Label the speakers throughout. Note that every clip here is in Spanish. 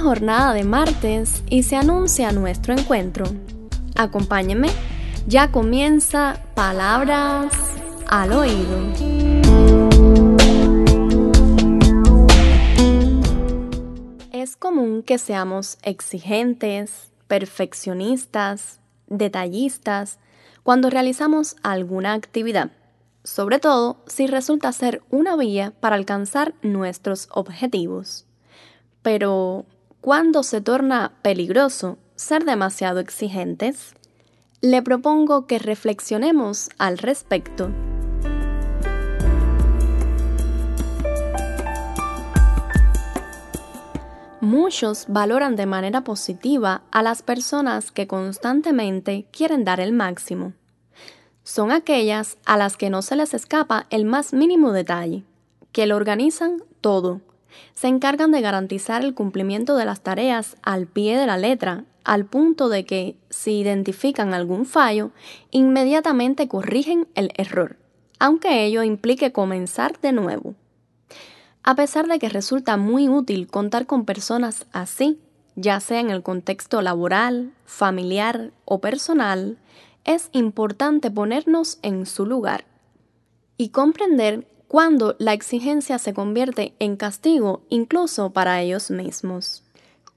Speaker 1: jornada de martes y se anuncia nuestro encuentro. Acompáñeme, ya comienza Palabras al Oído. Es común que seamos exigentes, perfeccionistas, detallistas, cuando realizamos alguna actividad, sobre todo si resulta ser una vía para alcanzar nuestros objetivos. Pero, ¿cuándo se torna peligroso ser demasiado exigentes? Le propongo que reflexionemos al respecto. Muchos valoran de manera positiva a las personas que constantemente quieren dar el máximo. Son aquellas a las que no se les escapa el más mínimo detalle, que lo organizan todo, se encargan de garantizar el cumplimiento de las tareas al pie de la letra, al punto de que, si identifican algún fallo, inmediatamente corrigen el error, aunque ello implique comenzar de nuevo. A pesar de que resulta muy útil contar con personas así, ya sea en el contexto laboral, familiar o personal, es importante ponernos en su lugar y comprender cuando la exigencia se convierte en castigo incluso para ellos mismos.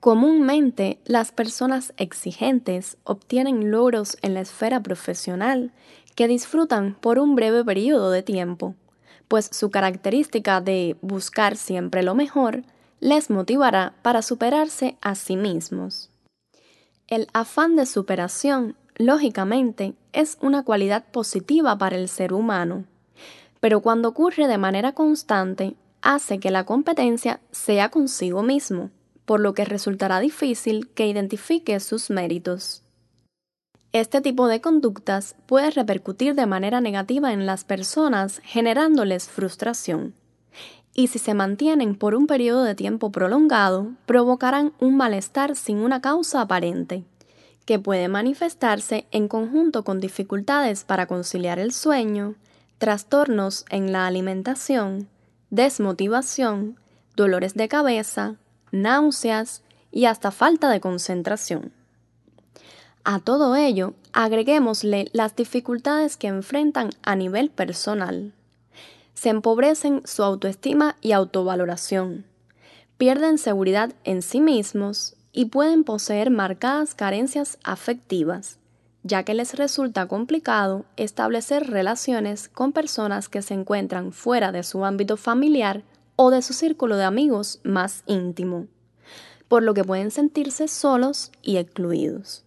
Speaker 1: Comúnmente, las personas exigentes obtienen logros en la esfera profesional que disfrutan por un breve periodo de tiempo, pues su característica de buscar siempre lo mejor les motivará para superarse a sí mismos. El afán de superación, lógicamente, es una cualidad positiva para el ser humano, pero cuando ocurre de manera constante, hace que la competencia sea consigo mismo, por lo que resultará difícil que identifique sus méritos. Este tipo de conductas puede repercutir de manera negativa en las personas, generándoles frustración. Y si se mantienen por un periodo de tiempo prolongado, provocarán un malestar sin una causa aparente, que puede manifestarse en conjunto con dificultades para conciliar el sueño, trastornos en la alimentación, desmotivación, dolores de cabeza, náuseas y hasta falta de concentración. A todo ello, agreguémosle las dificultades que enfrentan a nivel personal. Se empobrecen su autoestima y autovaloración, pierden seguridad en sí mismos y pueden poseer marcadas carencias afectivas, ya que les resulta complicado establecer relaciones con personas que se encuentran fuera de su ámbito familiar o de su círculo de amigos más íntimo, por lo que pueden sentirse solos y excluidos.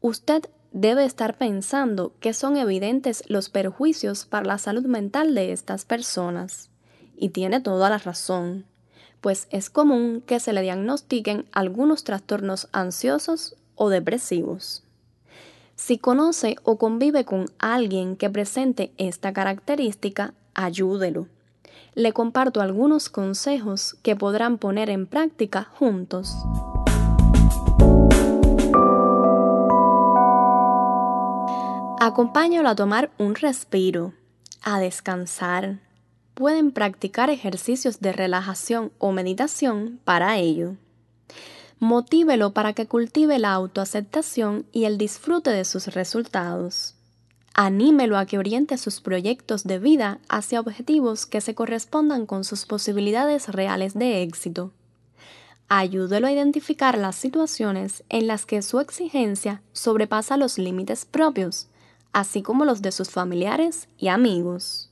Speaker 1: Usted debe estar pensando que son evidentes los perjuicios para la salud mental de estas personas. Y tiene toda la razón, pues es común que se le diagnostiquen algunos trastornos ansiosos o depresivos. Si conoce o convive con alguien que presente esta característica, ayúdelo. Le comparto algunos consejos que podrán poner en práctica juntos. Acompáñalo a tomar un respiro, a descansar. Pueden practicar ejercicios de relajación o meditación para ello. Motívelo para que cultive la autoaceptación y el disfrute de sus resultados. Anímelo a que oriente sus proyectos de vida hacia objetivos que se correspondan con sus posibilidades reales de éxito. Ayúdelo a identificar las situaciones en las que su exigencia sobrepasa los límites propios así como los de sus familiares y amigos.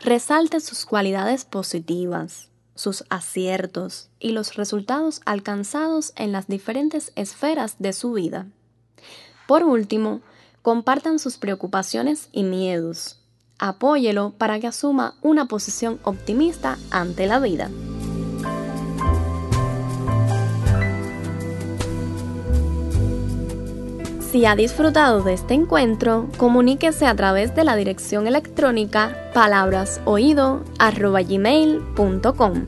Speaker 1: Resalte sus cualidades positivas, sus aciertos y los resultados alcanzados en las diferentes esferas de su vida. Por último, compartan sus preocupaciones y miedos. Apóyelo para que asuma una posición optimista ante la vida. Si ha disfrutado de este encuentro, comuníquese a través de la dirección electrónica palabrasoído.gmail.com.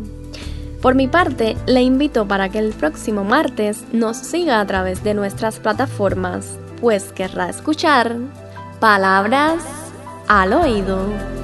Speaker 1: Por mi parte, le invito para que el próximo martes nos siga a través de nuestras plataformas, pues querrá escuchar palabras al oído.